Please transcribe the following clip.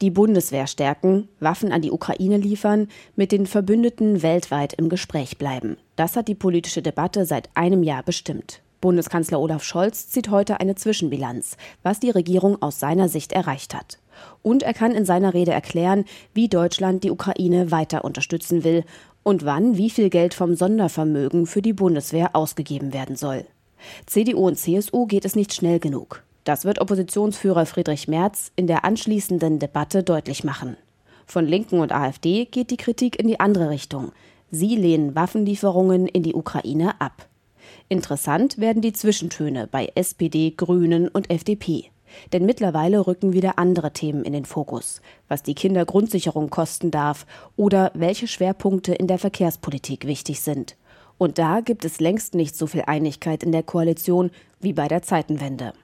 Die Bundeswehr stärken, Waffen an die Ukraine liefern, mit den Verbündeten weltweit im Gespräch bleiben. Das hat die politische Debatte seit einem Jahr bestimmt. Bundeskanzler Olaf Scholz zieht heute eine Zwischenbilanz, was die Regierung aus seiner Sicht erreicht hat. Und er kann in seiner Rede erklären, wie Deutschland die Ukraine weiter unterstützen will und wann wie viel Geld vom Sondervermögen für die Bundeswehr ausgegeben werden soll. CDU und CSU geht es nicht schnell genug. Das wird Oppositionsführer Friedrich Merz in der anschließenden Debatte deutlich machen. Von Linken und AfD geht die Kritik in die andere Richtung. Sie lehnen Waffenlieferungen in die Ukraine ab. Interessant werden die Zwischentöne bei SPD, Grünen und FDP. Denn mittlerweile rücken wieder andere Themen in den Fokus, was die Kindergrundsicherung kosten darf oder welche Schwerpunkte in der Verkehrspolitik wichtig sind. Und da gibt es längst nicht so viel Einigkeit in der Koalition wie bei der Zeitenwende.